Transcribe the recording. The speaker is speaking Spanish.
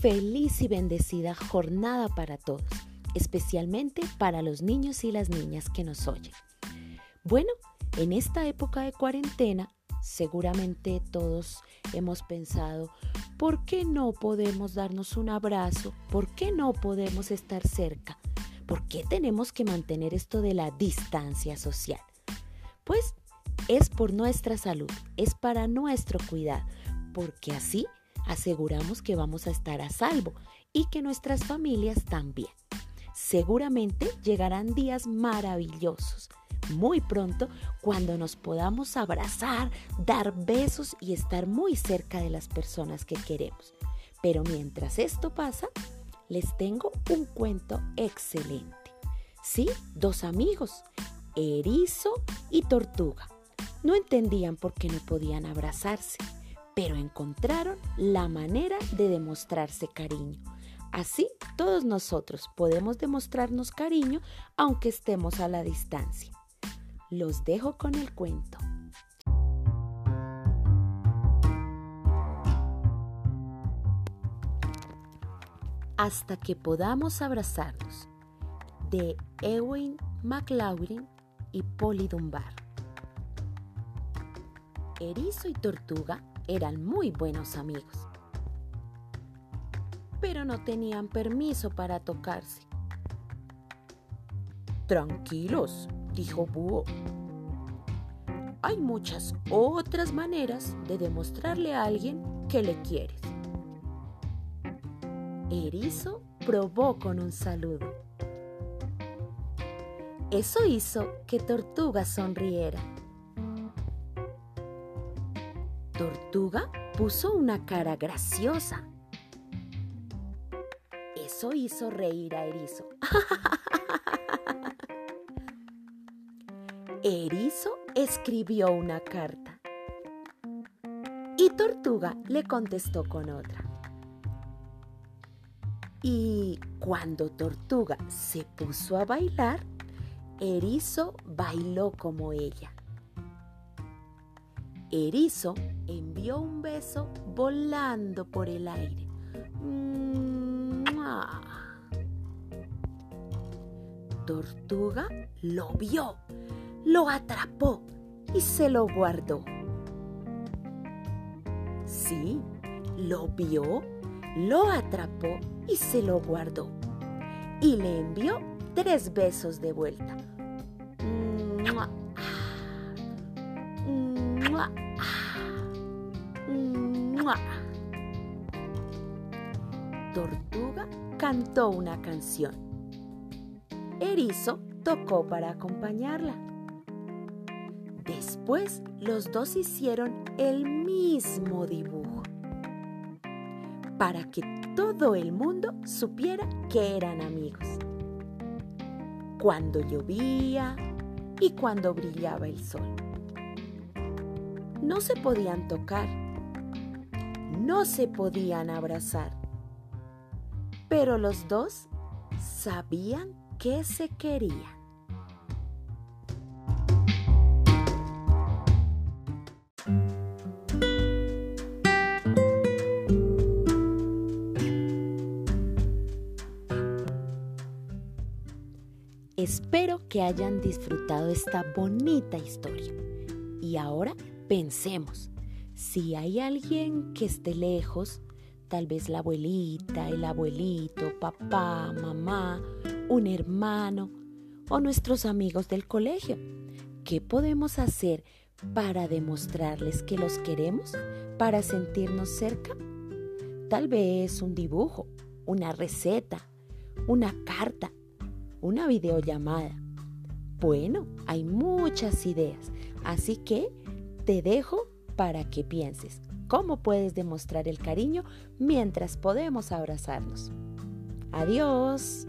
feliz y bendecida jornada para todos, especialmente para los niños y las niñas que nos oyen. Bueno, en esta época de cuarentena, seguramente todos hemos pensado, ¿por qué no podemos darnos un abrazo? ¿Por qué no podemos estar cerca? ¿Por qué tenemos que mantener esto de la distancia social? Pues es por nuestra salud, es para nuestro cuidado, porque así aseguramos que vamos a estar a salvo y que nuestras familias también. Seguramente llegarán días maravillosos muy pronto cuando nos podamos abrazar, dar besos y estar muy cerca de las personas que queremos. Pero mientras esto pasa, les tengo un cuento excelente. Sí, dos amigos, erizo y tortuga. No entendían por qué no podían abrazarse pero encontraron la manera de demostrarse cariño. Así todos nosotros podemos demostrarnos cariño aunque estemos a la distancia. Los dejo con el cuento. Hasta que podamos abrazarnos de Ewing McLaurin y Polly Dunbar. Erizo y Tortuga eran muy buenos amigos. Pero no tenían permiso para tocarse. Tranquilos, dijo Búho. Hay muchas otras maneras de demostrarle a alguien que le quieres. Erizo probó con un saludo. Eso hizo que Tortuga sonriera. Tortuga puso una cara graciosa. Eso hizo reír a Erizo. Erizo escribió una carta y Tortuga le contestó con otra. Y cuando Tortuga se puso a bailar, Erizo bailó como ella. Erizo envió un beso volando por el aire. Tortuga lo vio, lo atrapó y se lo guardó. Sí, lo vio, lo atrapó y se lo guardó. Y le envió tres besos de vuelta. Tortuga cantó una canción. Erizo tocó para acompañarla. Después los dos hicieron el mismo dibujo para que todo el mundo supiera que eran amigos. Cuando llovía y cuando brillaba el sol. No se podían tocar no se podían abrazar. Pero los dos sabían que se querían. Espero que hayan disfrutado esta bonita historia. Y ahora pensemos. Si hay alguien que esté lejos, tal vez la abuelita, el abuelito, papá, mamá, un hermano o nuestros amigos del colegio, ¿qué podemos hacer para demostrarles que los queremos, para sentirnos cerca? Tal vez un dibujo, una receta, una carta, una videollamada. Bueno, hay muchas ideas, así que te dejo para que pienses cómo puedes demostrar el cariño mientras podemos abrazarnos. Adiós.